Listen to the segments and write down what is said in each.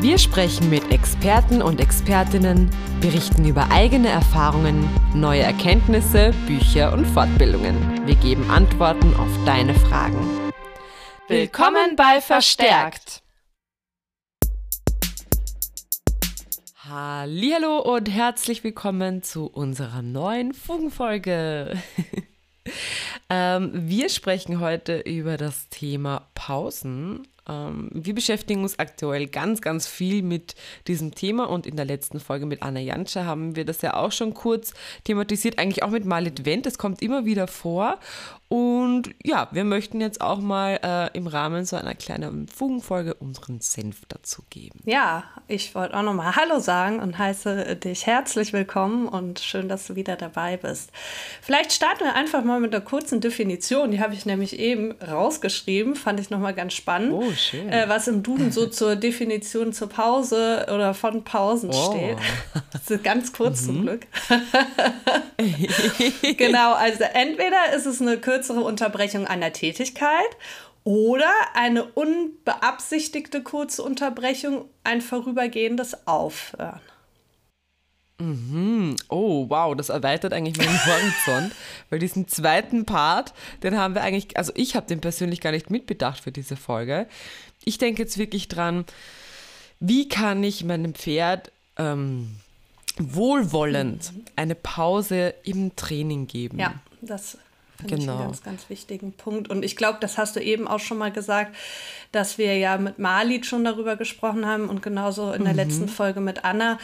Wir sprechen mit Experten und Expertinnen, berichten über eigene Erfahrungen, neue Erkenntnisse, Bücher und Fortbildungen. Wir geben Antworten auf deine Fragen. Willkommen bei Verstärkt. Hallo und herzlich willkommen zu unserer neuen Funkenfolge. ähm, wir sprechen heute über das Thema Pausen wir beschäftigen uns aktuell ganz, ganz viel mit diesem Thema und in der letzten Folge mit Anna Janscha haben wir das ja auch schon kurz thematisiert, eigentlich auch mit Malit Wendt. Das kommt immer wieder vor und ja, wir möchten jetzt auch mal äh, im Rahmen so einer kleinen Fugenfolge unseren Senf dazu geben. Ja, ich wollte auch nochmal Hallo sagen und heiße dich herzlich willkommen und schön, dass du wieder dabei bist. Vielleicht starten wir einfach mal mit einer kurzen Definition. Die habe ich nämlich eben rausgeschrieben, fand ich nochmal ganz spannend. Oh, schön. Äh, was im Duden so zur Definition zur Pause oder von Pausen oh. steht. Das ist ganz kurz mhm. zum Glück. genau, also entweder ist es eine kürzere Unterbrechung einer Tätigkeit oder eine unbeabsichtigte kurze Unterbrechung, ein vorübergehendes Aufhören. Mhm. Oh, wow, das erweitert eigentlich meinen Horizont, weil diesen zweiten Part, den haben wir eigentlich, also ich habe den persönlich gar nicht mitbedacht für diese Folge. Ich denke jetzt wirklich dran, wie kann ich meinem Pferd ähm, wohlwollend eine Pause im Training geben? Ja, das finde genau. ich einen genau. ganz, ganz wichtigen Punkt. Und ich glaube, das hast du eben auch schon mal gesagt, dass wir ja mit Marlied schon darüber gesprochen haben und genauso in der mhm. letzten Folge mit Anna.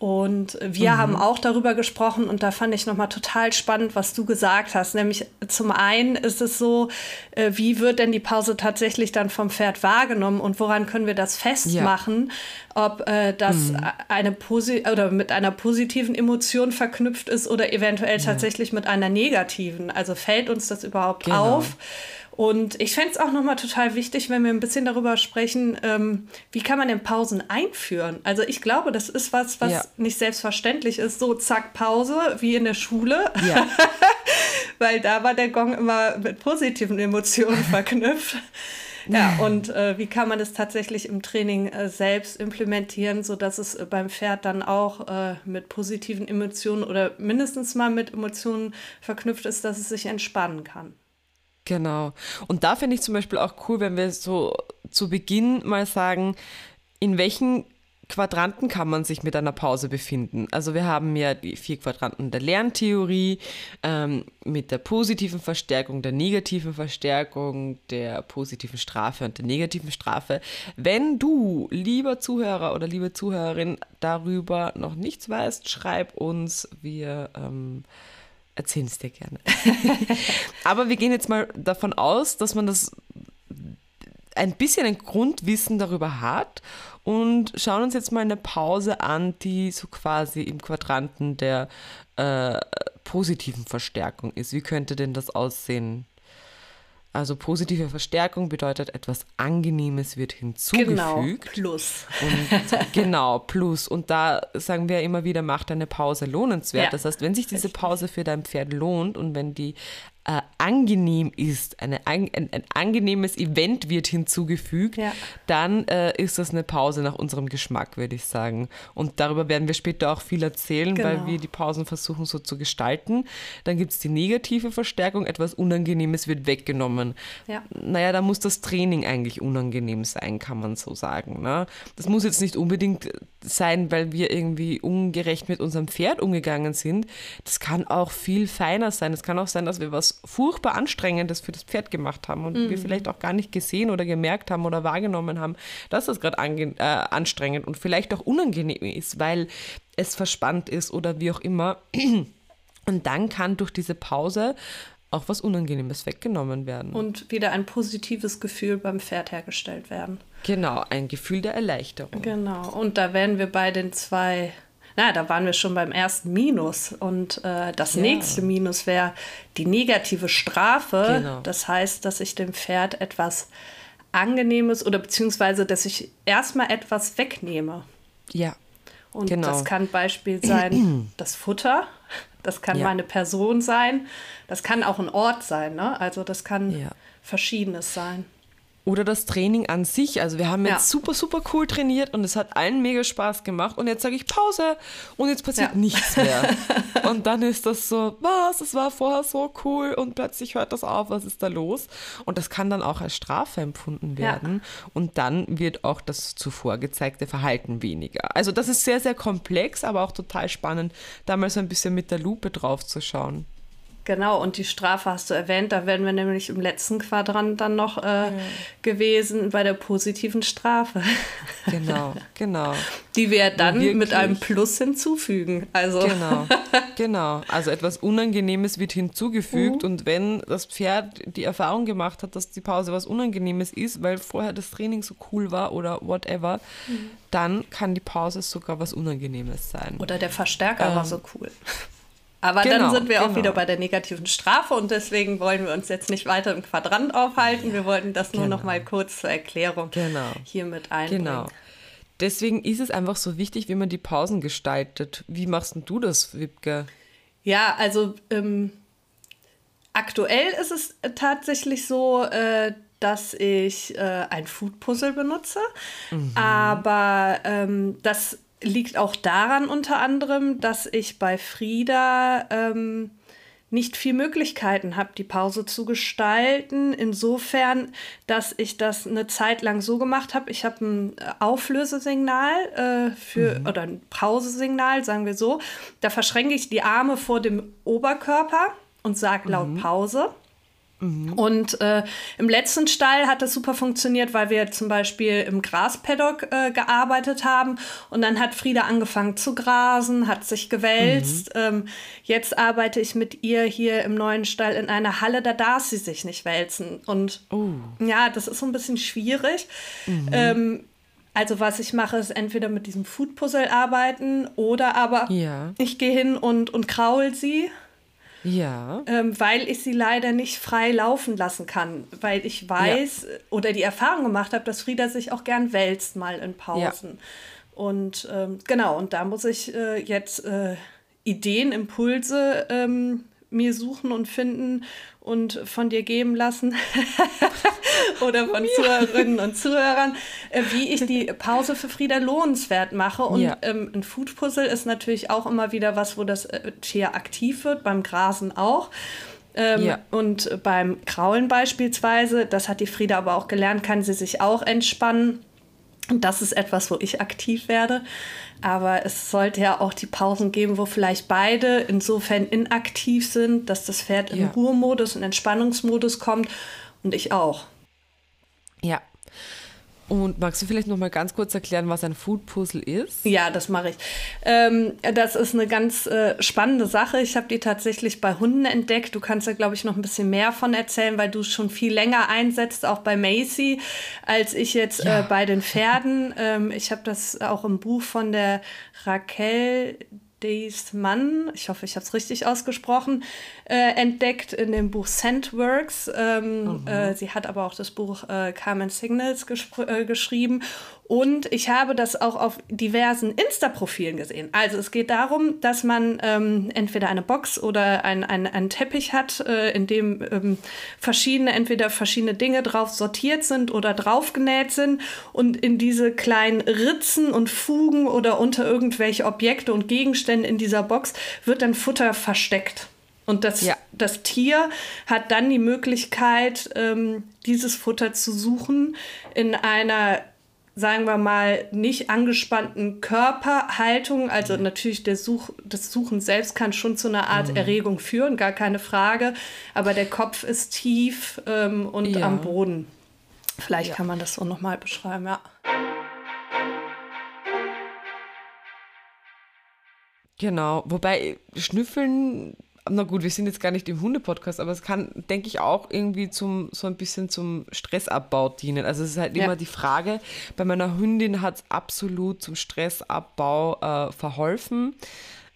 Und wir mhm. haben auch darüber gesprochen und da fand ich nochmal total spannend, was du gesagt hast. Nämlich zum einen ist es so, äh, wie wird denn die Pause tatsächlich dann vom Pferd wahrgenommen und woran können wir das festmachen, ja. ob äh, das mhm. eine Posi oder mit einer positiven Emotion verknüpft ist oder eventuell ja. tatsächlich mit einer negativen. Also fällt uns das überhaupt genau. auf? Und ich fände es auch nochmal total wichtig, wenn wir ein bisschen darüber sprechen, ähm, wie kann man denn Pausen einführen? Also ich glaube, das ist was, was ja. nicht selbstverständlich ist. So, zack, Pause, wie in der Schule. Ja. Weil da war der Gong immer mit positiven Emotionen verknüpft. Ja, und äh, wie kann man das tatsächlich im Training äh, selbst implementieren, sodass es äh, beim Pferd dann auch äh, mit positiven Emotionen oder mindestens mal mit Emotionen verknüpft ist, dass es sich entspannen kann. Genau. Und da finde ich zum Beispiel auch cool, wenn wir so zu Beginn mal sagen, in welchen Quadranten kann man sich mit einer Pause befinden. Also wir haben ja die vier Quadranten der Lerntheorie ähm, mit der positiven Verstärkung, der negativen Verstärkung, der positiven Strafe und der negativen Strafe. Wenn du, lieber Zuhörer oder liebe Zuhörerin, darüber noch nichts weißt, schreib uns. Wir ähm, erzählen es dir gerne. Aber wir gehen jetzt mal davon aus, dass man das ein bisschen ein Grundwissen darüber hat und schauen uns jetzt mal eine Pause an, die so quasi im Quadranten der äh, positiven Verstärkung ist. Wie könnte denn das aussehen? Also positive Verstärkung bedeutet, etwas Angenehmes wird hinzugefügt. Genau, plus. Und, genau, plus. Und da sagen wir immer wieder, macht eine Pause lohnenswert. Ja, das heißt, wenn sich diese Pause für dein Pferd lohnt und wenn die äh, angenehm ist, eine, ein, ein, angenehmes Event wird hinzugefügt, ja. dann äh, ist das eine Pause nach unserem Geschmack, würde ich sagen. Und darüber werden wir später auch viel erzählen, genau. weil wir die Pausen versuchen so zu gestalten. Dann gibt es die negative Verstärkung, etwas Unangenehmes wird weggenommen. Ja. Naja, da muss das Training eigentlich unangenehm sein, kann man so sagen. Ne? Das muss jetzt nicht unbedingt sein, weil wir irgendwie ungerecht mit unserem Pferd umgegangen sind. Das kann auch viel feiner sein. Es kann auch sein, dass wir was furchtbar Anstrengendes für das Pferd gemacht haben und mhm. wir vielleicht auch gar nicht gesehen oder gemerkt haben oder wahrgenommen haben, dass das gerade äh, anstrengend und vielleicht auch unangenehm ist, weil es verspannt ist oder wie auch immer. Und dann kann durch diese Pause auch was Unangenehmes weggenommen werden. Und wieder ein positives Gefühl beim Pferd hergestellt werden. Genau, ein Gefühl der Erleichterung. Genau, und da wären wir bei den zwei, na, da waren wir schon beim ersten Minus. Und äh, das ja. nächste Minus wäre die negative Strafe. Genau. Das heißt, dass ich dem Pferd etwas Angenehmes oder beziehungsweise, dass ich erstmal etwas wegnehme. Ja. Und genau. das kann Beispiel sein, das Futter, das kann ja. meine Person sein, das kann auch ein Ort sein, ne? Also das kann ja. verschiedenes sein. Oder das Training an sich. Also wir haben jetzt ja. super, super cool trainiert und es hat allen mega Spaß gemacht. Und jetzt sage ich Pause und jetzt passiert ja. nichts mehr. und dann ist das so, was, es war vorher so cool und plötzlich hört das auf, was ist da los? Und das kann dann auch als Strafe empfunden werden. Ja. Und dann wird auch das zuvor gezeigte Verhalten weniger. Also das ist sehr, sehr komplex, aber auch total spannend, da mal so ein bisschen mit der Lupe drauf zu schauen. Genau, und die Strafe hast du erwähnt, da wären wir nämlich im letzten Quadrant dann noch äh, mhm. gewesen bei der positiven Strafe. Genau, genau. Die wir dann mit einem Plus hinzufügen. Also. Genau, genau. Also etwas Unangenehmes wird hinzugefügt mhm. und wenn das Pferd die Erfahrung gemacht hat, dass die Pause was Unangenehmes ist, weil vorher das Training so cool war oder whatever, mhm. dann kann die Pause sogar was Unangenehmes sein. Oder der Verstärker ähm, war so cool. Aber genau, dann sind wir genau. auch wieder bei der negativen Strafe und deswegen wollen wir uns jetzt nicht weiter im Quadrant aufhalten. Wir wollten das nur genau. noch mal kurz zur Erklärung genau. hier mit einbringen. Genau. Deswegen ist es einfach so wichtig, wie man die Pausen gestaltet. Wie machst du das, Wibke? Ja, also ähm, aktuell ist es tatsächlich so, äh, dass ich äh, ein Food Puzzle benutze. Mhm. Aber ähm, das liegt auch daran unter anderem, dass ich bei Frieda ähm, nicht viel Möglichkeiten habe, die Pause zu gestalten. Insofern, dass ich das eine Zeit lang so gemacht habe. Ich habe ein Auflösesignal äh, für mhm. oder ein Pausesignal, sagen wir so. Da verschränke ich die Arme vor dem Oberkörper und sage laut mhm. Pause. Mhm. Und äh, im letzten Stall hat das super funktioniert, weil wir zum Beispiel im Graspaddock äh, gearbeitet haben und dann hat Frieda angefangen zu grasen, hat sich gewälzt. Mhm. Ähm, jetzt arbeite ich mit ihr hier im neuen Stall in einer Halle, da darf sie sich nicht wälzen. Und oh. ja, das ist so ein bisschen schwierig. Mhm. Ähm, also was ich mache, ist entweder mit diesem Food Puzzle arbeiten oder aber ja. ich gehe hin und, und kraul sie ja. Ähm, weil ich sie leider nicht frei laufen lassen kann. Weil ich weiß ja. oder die Erfahrung gemacht habe, dass Frieda sich auch gern wälzt mal in Pausen. Ja. Und ähm, genau, und da muss ich äh, jetzt äh, Ideen, Impulse ähm, mir suchen und finden und von dir geben lassen oder von Zuhörerinnen und Zuhörern, äh, wie ich die Pause für Frieda lohnenswert mache. Und ja. ähm, ein Food Puzzle ist natürlich auch immer wieder was, wo das äh, Tier aktiv wird, beim Grasen auch. Ähm, ja. Und beim Kraulen beispielsweise, das hat die Frieda aber auch gelernt, kann sie sich auch entspannen. Und das ist etwas, wo ich aktiv werde. Aber es sollte ja auch die Pausen geben, wo vielleicht beide insofern inaktiv sind, dass das Pferd ja. in Ruhemodus und Entspannungsmodus kommt und ich auch. Ja, und magst du vielleicht noch mal ganz kurz erklären, was ein Food Puzzle ist? Ja, das mache ich. Ähm, das ist eine ganz äh, spannende Sache. Ich habe die tatsächlich bei Hunden entdeckt. Du kannst da, glaube ich, noch ein bisschen mehr von erzählen, weil du es schon viel länger einsetzt, auch bei Macy, als ich jetzt ja. äh, bei den Pferden. Ähm, ich habe das auch im Buch von der Raquel Mann, ich hoffe, ich habe es richtig ausgesprochen, äh, entdeckt in dem Buch Scentworks. Ähm, mhm. äh, sie hat aber auch das Buch äh, Carmen Signals äh, geschrieben. Und ich habe das auch auf diversen Insta-Profilen gesehen. Also es geht darum, dass man ähm, entweder eine Box oder ein, ein, einen Teppich hat, äh, in dem ähm, verschiedene, entweder verschiedene Dinge drauf sortiert sind oder draufgenäht sind. Und in diese kleinen Ritzen und Fugen oder unter irgendwelche Objekte und Gegenstände in dieser Box wird dann Futter versteckt. Und das, ja. das Tier hat dann die Möglichkeit, ähm, dieses Futter zu suchen in einer, sagen wir mal, nicht angespannten Körperhaltung. Also natürlich der Such, das Suchen selbst kann schon zu einer Art mhm. Erregung führen, gar keine Frage. Aber der Kopf ist tief ähm, und ja. am Boden. Vielleicht ja. kann man das so nochmal beschreiben, ja. Genau, wobei Schnüffeln na gut, wir sind jetzt gar nicht im Hunde-Podcast, aber es kann, denke ich, auch irgendwie zum, so ein bisschen zum Stressabbau dienen. Also es ist halt ja. immer die Frage, bei meiner Hündin hat es absolut zum Stressabbau äh, verholfen.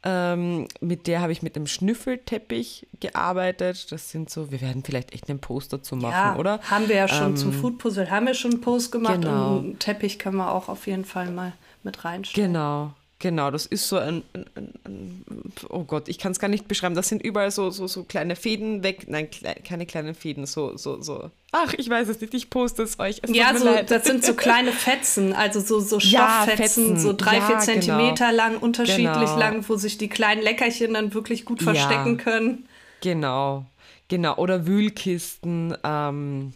Ähm, mit der habe ich mit einem Schnüffelteppich gearbeitet. Das sind so, wir werden vielleicht echt einen Post dazu machen, ja, oder? Haben wir ja schon ähm, zum Food Puzzle, haben wir schon einen Post gemacht genau. und einen Teppich können wir auch auf jeden Fall mal mit reinstellen. Genau, Genau, das ist so ein, ein, ein, oh Gott, ich kann es gar nicht beschreiben. Das sind überall so, so, so kleine Fäden weg. Nein, kle keine kleinen Fäden, so, so, so. Ach, ich weiß es nicht, ich poste es euch. Es ja, so, das sind so kleine Fetzen, also so, so Stofffetzen, ja, so drei, ja, vier Zentimeter genau. lang, unterschiedlich genau. lang, wo sich die kleinen Leckerchen dann wirklich gut verstecken ja, können. Genau, genau. Oder Wühlkisten, ähm,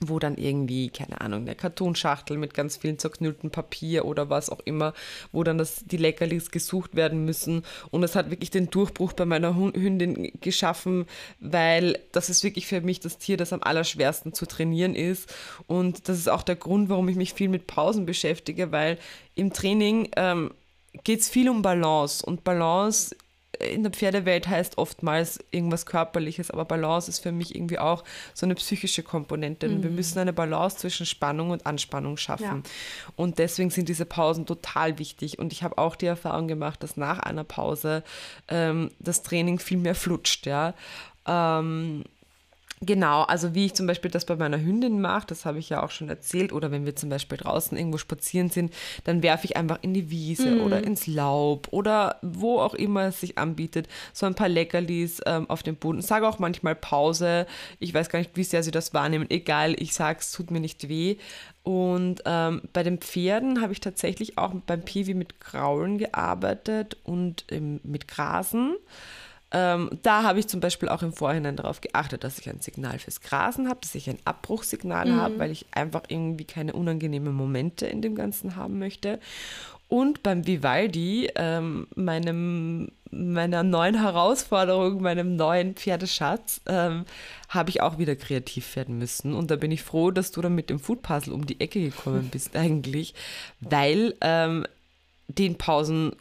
wo dann irgendwie, keine Ahnung, eine Kartonschachtel mit ganz vielen zerknüllten Papier oder was auch immer, wo dann das, die Leckerlis gesucht werden müssen. Und es hat wirklich den Durchbruch bei meiner Hündin geschaffen, weil das ist wirklich für mich das Tier, das am allerschwersten zu trainieren ist. Und das ist auch der Grund, warum ich mich viel mit Pausen beschäftige, weil im Training ähm, geht es viel um Balance. Und Balance in der Pferdewelt heißt oftmals irgendwas Körperliches, aber Balance ist für mich irgendwie auch so eine psychische Komponente. Mhm. Wir müssen eine Balance zwischen Spannung und Anspannung schaffen. Ja. Und deswegen sind diese Pausen total wichtig. Und ich habe auch die Erfahrung gemacht, dass nach einer Pause ähm, das Training viel mehr flutscht. Ja. Ähm, Genau, also wie ich zum Beispiel das bei meiner Hündin mache, das habe ich ja auch schon erzählt, oder wenn wir zum Beispiel draußen irgendwo spazieren sind, dann werfe ich einfach in die Wiese mm. oder ins Laub oder wo auch immer es sich anbietet, so ein paar Leckerlis ähm, auf den Boden. Sage auch manchmal Pause, ich weiß gar nicht, wie sehr sie das wahrnehmen, egal, ich sage, es tut mir nicht weh. Und ähm, bei den Pferden habe ich tatsächlich auch beim Piwi mit Kraulen gearbeitet und ähm, mit Grasen. Ähm, da habe ich zum Beispiel auch im Vorhinein darauf geachtet, dass ich ein Signal fürs Grasen habe, dass ich ein Abbruchsignal mhm. habe, weil ich einfach irgendwie keine unangenehmen Momente in dem Ganzen haben möchte. Und beim Vivaldi, ähm, meinem, meiner neuen Herausforderung, meinem neuen Pferdeschatz, ähm, habe ich auch wieder kreativ werden müssen. Und da bin ich froh, dass du dann mit dem Food Puzzle um die Ecke gekommen bist, eigentlich, weil ähm, den Pausen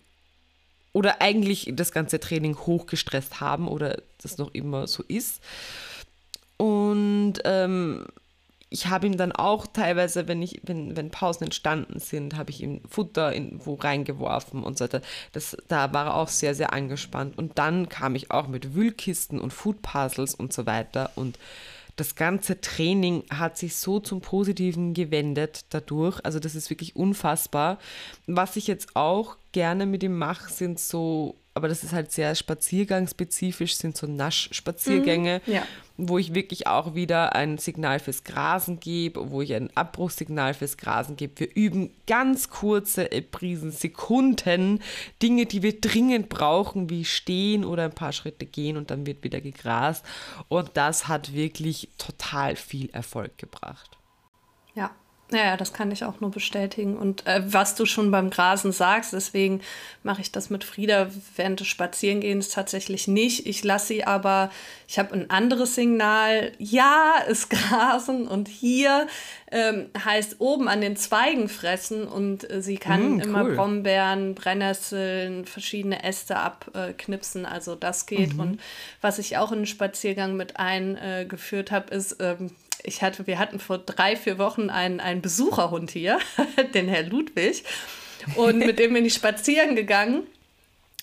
oder eigentlich das ganze Training hochgestresst haben oder das noch immer so ist. Und ähm, ich habe ihm dann auch teilweise, wenn ich, wenn, wenn Pausen entstanden sind, habe ich ihm Futter in, wo reingeworfen und so weiter. Das, da war er auch sehr, sehr angespannt. Und dann kam ich auch mit Wühlkisten und Food Puzzles und so weiter. Und das ganze Training hat sich so zum Positiven gewendet dadurch. Also das ist wirklich unfassbar. Was ich jetzt auch gerne mit ihm mache, sind so aber das ist halt sehr spaziergangsspezifisch, sind so Naschspaziergänge, mhm, ja. wo ich wirklich auch wieder ein Signal fürs Grasen gebe, wo ich ein Abbruchsignal fürs Grasen gebe. Wir üben ganz kurze Prisen, Sekunden, Dinge, die wir dringend brauchen, wie stehen oder ein paar Schritte gehen und dann wird wieder gegrast. Und das hat wirklich total viel Erfolg gebracht. Ja, ja, das kann ich auch nur bestätigen. Und äh, was du schon beim Grasen sagst, deswegen mache ich das mit Frieda während des Spazierengehens tatsächlich nicht. Ich lasse sie aber, ich habe ein anderes Signal. Ja, ist Grasen und hier ähm, heißt oben an den Zweigen fressen und äh, sie kann mm, immer Brombeeren, Brennnesseln, verschiedene Äste abknipsen. also das geht. Mhm. Und was ich auch in den Spaziergang mit eingeführt habe, ist, ähm, ich hatte, wir hatten vor drei, vier Wochen einen, einen Besucherhund hier, den Herr Ludwig. Und mit dem bin ich spazieren gegangen.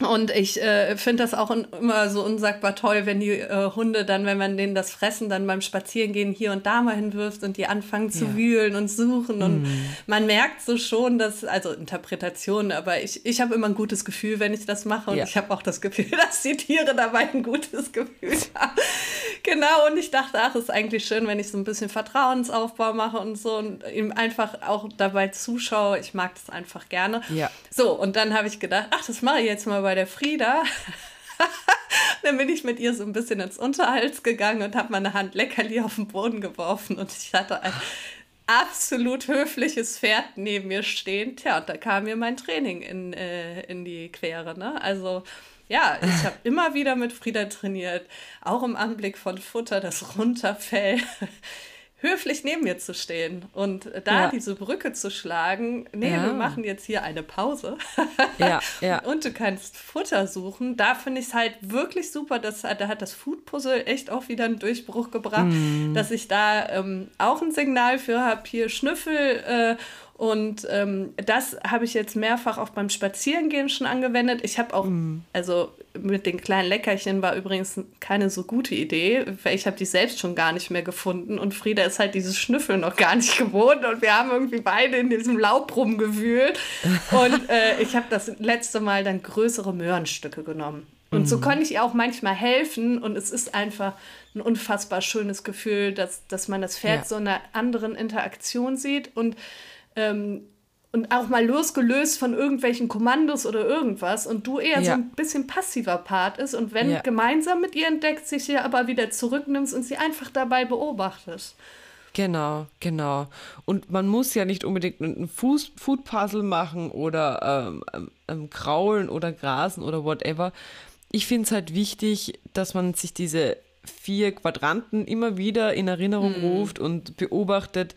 Und ich äh, finde das auch immer so unsagbar toll, wenn die äh, Hunde dann, wenn man denen das Fressen dann beim Spazierengehen hier und da mal hinwirft und die anfangen zu ja. wühlen und suchen. Und mm. man merkt so schon, dass, also Interpretation, aber ich, ich habe immer ein gutes Gefühl, wenn ich das mache. Und ja. ich habe auch das Gefühl, dass die Tiere dabei ein gutes Gefühl haben. genau, und ich dachte, ach, ist eigentlich schön, wenn ich so ein bisschen Vertrauensaufbau mache und so und ihm einfach auch dabei zuschaue. Ich mag das einfach gerne. Ja. So, und dann habe ich gedacht, ach, das mache ich jetzt mal bei der Frieda. dann bin ich mit ihr so ein bisschen ins Unterhals gegangen und habe meine Hand leckerli auf den Boden geworfen und ich hatte ein absolut höfliches Pferd neben mir stehen. Tja, und da kam mir mein Training in, äh, in die Quere. Ne? Also ja, ich habe immer wieder mit Frieda trainiert, auch im Anblick von Futter, das runterfällt. Höflich neben mir zu stehen und da ja. diese Brücke zu schlagen, nee, ja. wir machen jetzt hier eine Pause ja, ja. und du kannst Futter suchen. Da finde ich es halt wirklich super, dass, da hat das Food Puzzle echt auch wieder einen Durchbruch gebracht, mm. dass ich da ähm, auch ein Signal für habe, hier Schnüffel äh, und ähm, das habe ich jetzt mehrfach auch beim Spazierengehen schon angewendet. Ich habe auch, mm. also mit den kleinen Leckerchen war übrigens keine so gute Idee, weil ich habe die selbst schon gar nicht mehr gefunden und Frieda ist halt dieses Schnüffeln noch gar nicht gewohnt und wir haben irgendwie beide in diesem Laub rumgewühlt und äh, ich habe das letzte Mal dann größere Möhrenstücke genommen. Und mm. so konnte ich ihr auch manchmal helfen und es ist einfach ein unfassbar schönes Gefühl, dass, dass man das Pferd ja. so in einer anderen Interaktion sieht und ähm, und auch mal losgelöst von irgendwelchen Kommandos oder irgendwas und du eher ja. so ein bisschen passiver Part ist und wenn ja. gemeinsam mit ihr entdeckt, sich hier aber wieder zurücknimmst und sie einfach dabei beobachtest. Genau, genau. Und man muss ja nicht unbedingt ein Food Puzzle machen oder ähm, ähm, ähm, kraulen oder grasen oder whatever. Ich finde es halt wichtig, dass man sich diese vier Quadranten immer wieder in Erinnerung mhm. ruft und beobachtet,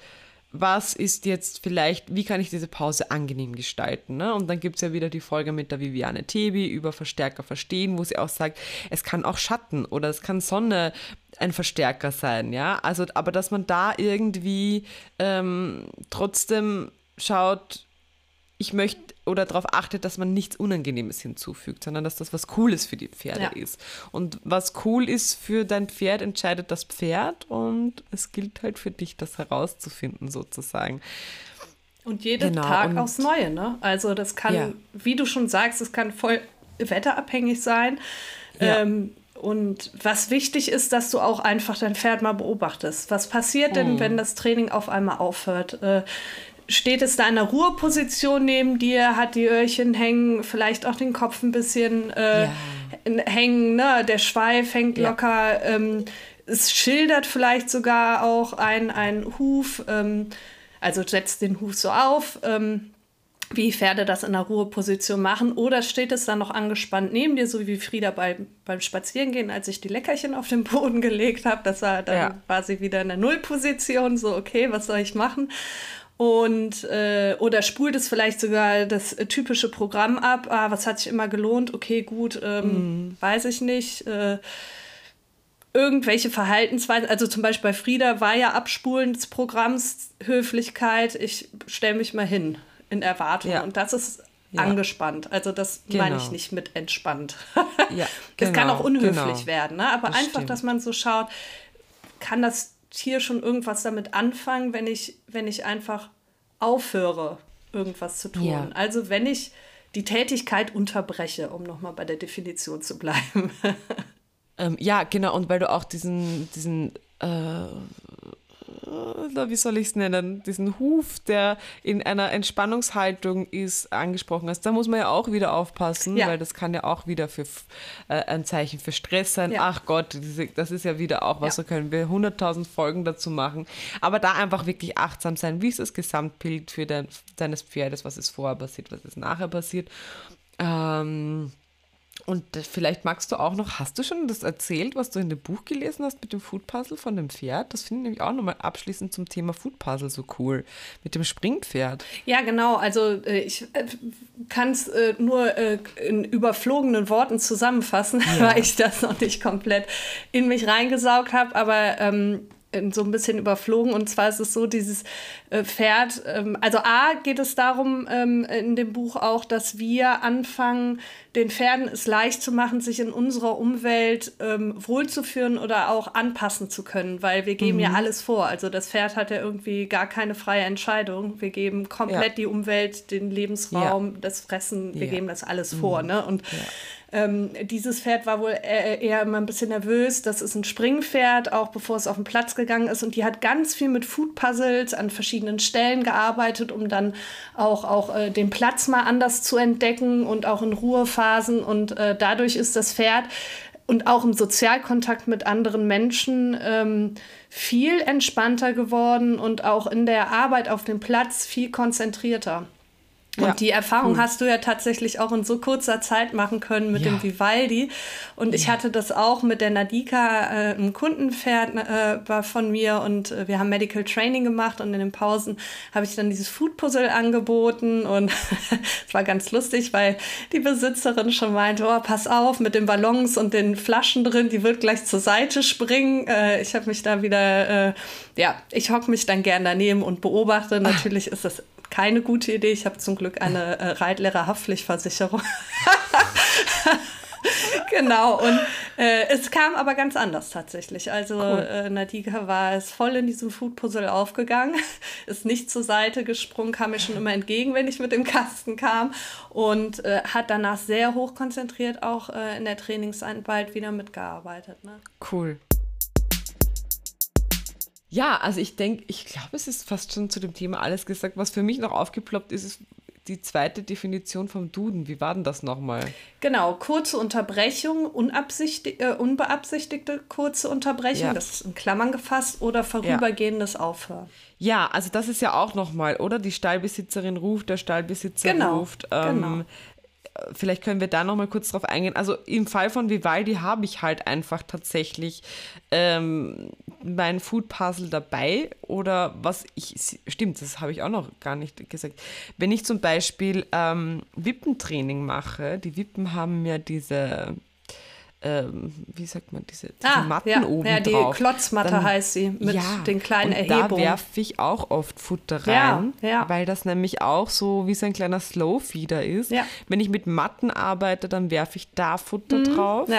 was ist jetzt vielleicht, wie kann ich diese Pause angenehm gestalten? Ne? Und dann gibt es ja wieder die Folge mit der Viviane Tebi über Verstärker verstehen, wo sie auch sagt, es kann auch Schatten oder es kann Sonne ein Verstärker sein, ja. Also, aber dass man da irgendwie ähm, trotzdem schaut, ich möchte oder darauf achtet, dass man nichts Unangenehmes hinzufügt, sondern dass das was Cooles für die Pferde ja. ist. Und was cool ist für dein Pferd, entscheidet das Pferd und es gilt halt für dich, das herauszufinden, sozusagen. Und jeden genau, Tag und aufs Neue, ne? Also das kann, ja. wie du schon sagst, es kann voll wetterabhängig sein. Ja. Ähm, und was wichtig ist, dass du auch einfach dein Pferd mal beobachtest. Was passiert denn, mhm. wenn das Training auf einmal aufhört? Äh, steht es da in einer Ruheposition neben dir, hat die Öhrchen hängen, vielleicht auch den Kopf ein bisschen äh, ja. hängen, ne? der Schweif hängt ja. locker. Ähm, es schildert vielleicht sogar auch ein, ein Huf, ähm, also setzt den Huf so auf. Ähm, wie Pferde das in der Ruheposition machen. Oder steht es dann noch angespannt neben dir, so wie Frieda bei, beim Spazierengehen, als ich die Leckerchen auf den Boden gelegt habe. Das war dann ja. war sie wieder in der Nullposition, so okay, was soll ich machen? Und äh, oder spult es vielleicht sogar das typische Programm ab. Ah, was hat sich immer gelohnt? Okay, gut, ähm, mm. weiß ich nicht. Äh, irgendwelche Verhaltensweisen, also zum Beispiel bei Frieda war ja Abspulen des Programms Höflichkeit. Ich stelle mich mal hin in Erwartung ja. und das ist ja. angespannt. Also das genau. meine ich nicht mit entspannt. ja, genau, es kann auch unhöflich genau. werden, ne? aber das einfach, stimmt. dass man so schaut, kann das Tier schon irgendwas damit anfangen, wenn ich, wenn ich einfach aufhöre, irgendwas zu tun. Ja. Also wenn ich die Tätigkeit unterbreche, um nochmal bei der Definition zu bleiben. ähm, ja, genau, und weil du auch diesen, diesen äh, wie soll ich es nennen, diesen Huf, der in einer Entspannungshaltung ist, angesprochen hast. Da muss man ja auch wieder aufpassen, ja. weil das kann ja auch wieder für äh, ein Zeichen für Stress sein. Ja. Ach Gott, das ist ja wieder auch was, ja. da können wir 100.000 Folgen dazu machen. Aber da einfach wirklich achtsam sein, wie ist das Gesamtbild für dein, deines Pferdes, was ist vorher passiert, was ist nachher passiert. Ähm, und vielleicht magst du auch noch, hast du schon das erzählt, was du in dem Buch gelesen hast mit dem Food Puzzle von dem Pferd? Das finde ich nämlich auch nochmal abschließend zum Thema Food Puzzle so cool, mit dem Springpferd. Ja, genau. Also äh, ich äh, kann es äh, nur in überflogenen Worten zusammenfassen, ja. weil ich das noch nicht komplett in mich reingesaugt habe. Aber ähm, so ein bisschen überflogen. Und zwar ist es so, dieses äh, Pferd, ähm, also A geht es darum ähm, in dem Buch auch, dass wir anfangen, den Pferden es leicht zu machen, sich in unserer Umwelt ähm, wohlzuführen oder auch anpassen zu können, weil wir geben mhm. ja alles vor. Also das Pferd hat ja irgendwie gar keine freie Entscheidung. Wir geben komplett ja. die Umwelt, den Lebensraum, ja. das Fressen, wir ja. geben das alles mhm. vor. Ne? Und ähm, dieses Pferd war wohl eher, eher immer ein bisschen nervös. Das ist ein Springpferd, auch bevor es auf den Platz gegangen ist. Und die hat ganz viel mit Food Puzzles an verschiedenen Stellen gearbeitet, um dann auch, auch äh, den Platz mal anders zu entdecken und auch in Ruhephasen. Und äh, dadurch ist das Pferd und auch im Sozialkontakt mit anderen Menschen ähm, viel entspannter geworden und auch in der Arbeit auf dem Platz viel konzentrierter. Und ja, die Erfahrung cool. hast du ja tatsächlich auch in so kurzer Zeit machen können mit ja. dem Vivaldi. Und ich hatte das auch mit der Nadika, äh, ein Kundenpferd äh, war von mir und äh, wir haben Medical Training gemacht und in den Pausen habe ich dann dieses Food Puzzle angeboten und es war ganz lustig, weil die Besitzerin schon meinte, oh, pass auf mit den Ballons und den Flaschen drin, die wird gleich zur Seite springen. Äh, ich habe mich da wieder, äh, ja, ich hocke mich dann gern daneben und beobachte. Natürlich ist das keine gute Idee. Ich habe zum Glück eine äh, Reitlehrerhaftpflichtversicherung. genau, und äh, es kam aber ganz anders tatsächlich. Also cool. äh, Nadika war es voll in diesem Food-Puzzle aufgegangen, ist nicht zur Seite gesprungen, kam mir schon immer entgegen, wenn ich mit dem Kasten kam und äh, hat danach sehr hoch konzentriert auch äh, in der Trainingseinheit wieder mitgearbeitet. Ne? Cool. Ja, also ich denke, ich glaube, es ist fast schon zu dem Thema alles gesagt. Was für mich noch aufgeploppt ist, ist die zweite Definition vom Duden. Wie war denn das nochmal? Genau, kurze Unterbrechung, äh, unbeabsichtigte kurze Unterbrechung, ja. das ist in Klammern gefasst, oder vorübergehendes ja. Aufhören. Ja, also das ist ja auch nochmal, oder? Die Stallbesitzerin ruft, der Stallbesitzer genau. ruft. Ähm, genau vielleicht können wir da noch mal kurz drauf eingehen. Also im Fall von Vivaldi habe ich halt einfach tatsächlich ähm, mein Food Puzzle dabei oder was ich, stimmt, das habe ich auch noch gar nicht gesagt. Wenn ich zum Beispiel ähm, Wippentraining mache, die Wippen haben ja diese ähm, wie sagt man, diese, diese ah, Matten ja, oben ja, die drauf. Klotzmatte dann, heißt sie, mit ja, den kleinen und Erhebungen. Da werfe ich auch oft Futter rein, ja, ja. weil das nämlich auch so wie so ein kleiner Slow-Feeder ist. Wenn ich mit Matten arbeite, dann werfe ich da Futter mhm, drauf.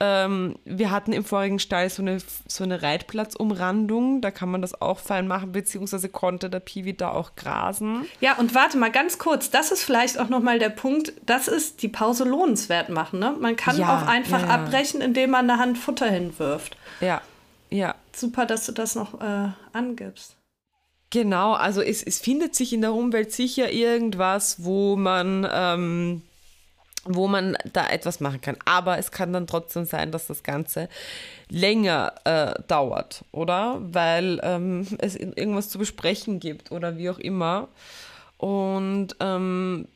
Ähm, wir hatten im vorigen Stall so eine, so eine Reitplatzumrandung, da kann man das auch fein machen, beziehungsweise konnte der Piwi da auch grasen. Ja, und warte mal ganz kurz, das ist vielleicht auch nochmal der Punkt, das ist die Pause lohnenswert machen. Ne? Man kann ja, auch einfach ja, ja. abbrechen, indem man eine Hand Futter hinwirft. Ja, ja. Super, dass du das noch äh, angibst. Genau, also es, es findet sich in der Umwelt sicher irgendwas, wo man ähm, wo man da etwas machen kann. Aber es kann dann trotzdem sein, dass das Ganze länger äh, dauert, oder? Weil ähm, es irgendwas zu besprechen gibt oder wie auch immer. Und ähm,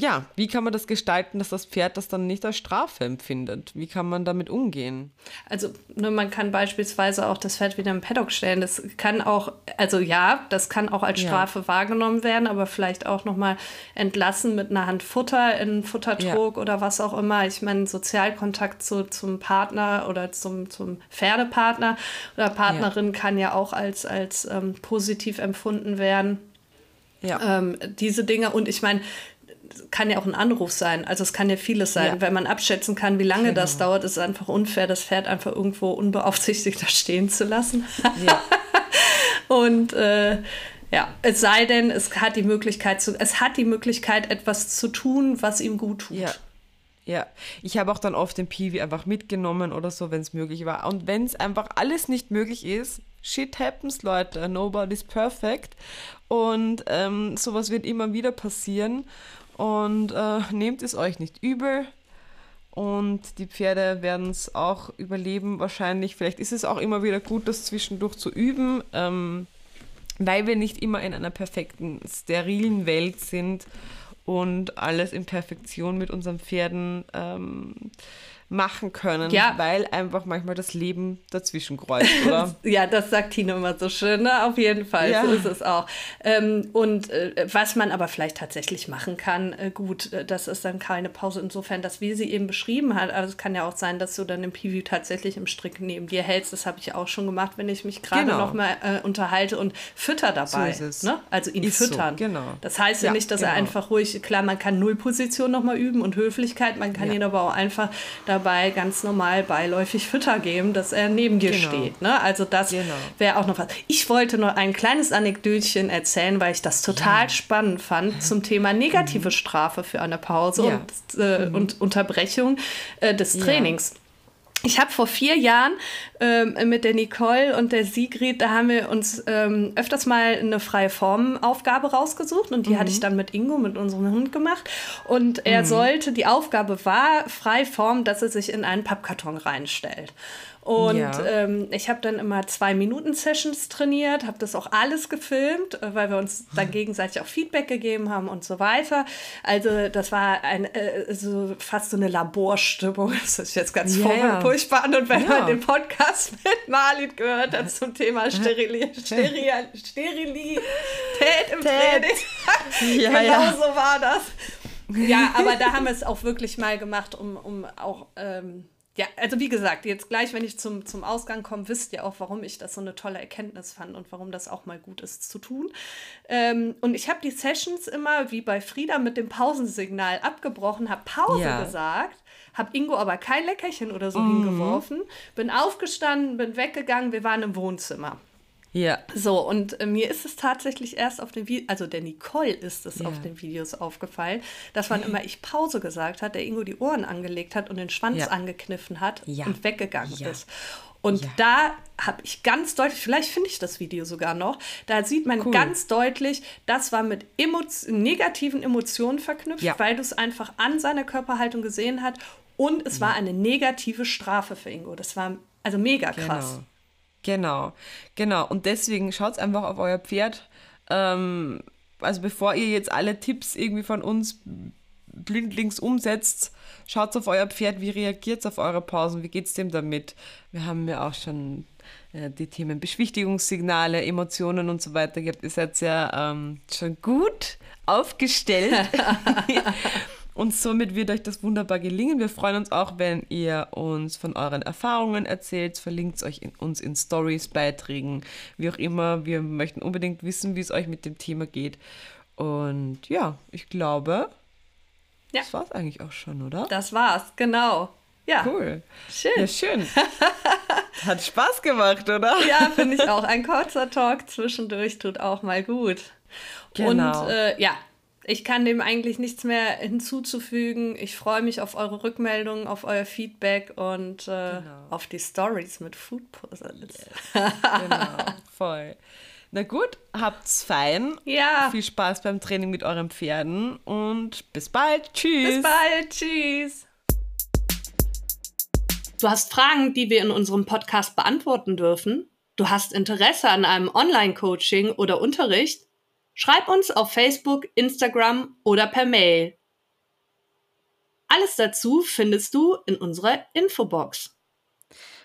ja, wie kann man das gestalten, dass das Pferd das dann nicht als Strafe empfindet? Wie kann man damit umgehen? Also, ne, man kann beispielsweise auch das Pferd wieder im Paddock stellen. Das kann auch, also ja, das kann auch als Strafe ja. wahrgenommen werden, aber vielleicht auch nochmal entlassen mit einer Hand Futter in Futtertrog ja. oder was auch immer. Ich meine, Sozialkontakt zu, zum Partner oder zum, zum Pferdepartner oder Partnerin ja. kann ja auch als, als ähm, positiv empfunden werden. Ja. Ähm, diese Dinge. Und ich meine, kann ja auch ein Anruf sein. Also es kann ja vieles sein. Ja. Wenn man abschätzen kann, wie lange genau. das dauert, ist es einfach unfair, das Pferd einfach irgendwo unbeaufsichtigt da stehen zu lassen. Ja. Und äh, ja, es sei denn, es hat die Möglichkeit zu, es hat die Möglichkeit, etwas zu tun, was ihm gut tut. Ja. Ja, ich habe auch dann oft den Piwi einfach mitgenommen oder so, wenn es möglich war. Und wenn es einfach alles nicht möglich ist, shit happens, Leute. Nobody's perfect. Und ähm, sowas wird immer wieder passieren. Und äh, nehmt es euch nicht übel. Und die Pferde werden es auch überleben wahrscheinlich. Vielleicht ist es auch immer wieder gut, das zwischendurch zu üben, ähm, weil wir nicht immer in einer perfekten, sterilen Welt sind und alles in Perfektion mit unseren Pferden ähm, machen können, ja. weil einfach manchmal das Leben dazwischen kreuzt, oder? ja, das sagt Tino immer so schön, ne? auf jeden Fall, ja. so ist es auch. Ähm, und äh, was man aber vielleicht tatsächlich machen kann, äh, gut, äh, das ist dann keine Pause insofern, dass wie sie eben beschrieben hat, also es kann ja auch sein, dass du dann im Preview tatsächlich im Strick neben dir hältst, das habe ich auch schon gemacht, wenn ich mich gerade genau. noch mal äh, unterhalte und fütter dabei, so ne? also ihn ist füttern. So, genau. Das heißt ja, ja nicht, dass genau. er einfach ruhig, klar, man kann Nullposition noch mal üben und Höflichkeit, man kann ihn aber auch einfach da dabei ganz normal beiläufig Fütter geben, dass er neben dir genau. steht. Ne? Also das genau. wäre auch noch was. Ich wollte nur ein kleines Anekdötchen erzählen, weil ich das total ja. spannend fand zum Thema negative mhm. Strafe für eine Pause ja. und, äh, mhm. und, Unterbrechung äh, des Trainings. Ich habe vor vier Jahren ähm, mit der Nicole und der Sigrid, da haben wir uns ähm, öfters mal eine freie Formaufgabe rausgesucht und die mhm. hatte ich dann mit Ingo, mit unserem Hund gemacht. Und er mhm. sollte, die Aufgabe war, freie Form, dass er sich in einen Pappkarton reinstellt. Und ja. ähm, ich habe dann immer zwei Minuten Sessions trainiert, habe das auch alles gefilmt, äh, weil wir uns dann gegenseitig auch Feedback gegeben haben und so weiter. Also das war ein, äh, so fast so eine Laborstimmung. Das ist jetzt ganz yeah. furchtbar. Und wenn ja. man den Podcast mit Marlied gehört hat zum Thema Sterili Steril Sterilität im Training, ja, genau so war das. Ja, aber da haben wir es auch wirklich mal gemacht, um, um auch ähm, ja, also wie gesagt, jetzt gleich, wenn ich zum, zum Ausgang komme, wisst ihr auch, warum ich das so eine tolle Erkenntnis fand und warum das auch mal gut ist zu tun. Ähm, und ich habe die Sessions immer, wie bei Frieda, mit dem Pausensignal abgebrochen, habe Pause ja. gesagt, habe Ingo aber kein Leckerchen oder so mhm. hingeworfen, bin aufgestanden, bin weggegangen, wir waren im Wohnzimmer. Ja. So, und äh, mir ist es tatsächlich erst auf den Videos, also der Nicole ist es ja. auf den Videos aufgefallen, dass wann immer ich Pause gesagt hat, der Ingo die Ohren angelegt hat und den Schwanz ja. angekniffen hat ja. und weggegangen ist. Und da habe ich ganz deutlich, vielleicht finde ich das Video sogar noch, da sieht man cool. ganz deutlich, das war mit Emo negativen Emotionen verknüpft, weil du es einfach an seiner Körperhaltung gesehen hast und es war eine negative Strafe für Ingo. Das war also mega krass. Genau. Genau, genau. Und deswegen schaut einfach auf euer Pferd. Ähm, also bevor ihr jetzt alle Tipps irgendwie von uns blindlings umsetzt, schaut auf euer Pferd, wie reagiert es auf eure Pausen, wie geht es dem damit. Wir haben ja auch schon äh, die Themen Beschwichtigungssignale, Emotionen und so weiter gehabt. Ihr seid ja ähm, schon gut aufgestellt. Und somit wird euch das wunderbar gelingen. Wir freuen uns auch, wenn ihr uns von euren Erfahrungen erzählt. Verlinkt es euch in, uns in Stories, Beiträgen, wie auch immer. Wir möchten unbedingt wissen, wie es euch mit dem Thema geht. Und ja, ich glaube, ja. das war es eigentlich auch schon, oder? Das war's, genau. Ja. Cool. Schön. Ja, schön. Hat Spaß gemacht, oder? Ja, finde ich auch. Ein kurzer Talk zwischendurch tut auch mal gut. Genau. Und äh, ja, ich kann dem eigentlich nichts mehr hinzuzufügen. Ich freue mich auf eure Rückmeldungen, auf euer Feedback und äh, genau. auf die Stories mit Food Puzzles. Yes. genau, voll. Na gut, habt's fein. Ja. Viel Spaß beim Training mit euren Pferden und bis bald. Tschüss. Bis bald. Tschüss. Du hast Fragen, die wir in unserem Podcast beantworten dürfen? Du hast Interesse an einem Online-Coaching oder Unterricht? Schreib uns auf Facebook, Instagram oder per Mail. Alles dazu findest du in unserer Infobox.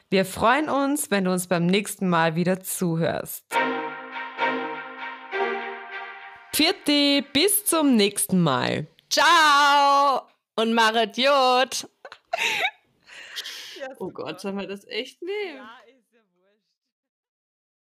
Wir freuen uns, wenn du uns beim nächsten Mal wieder zuhörst. Vierte, bis zum nächsten Mal. Ciao und Maret Jod. oh Gott, sollen wir das echt nehmen?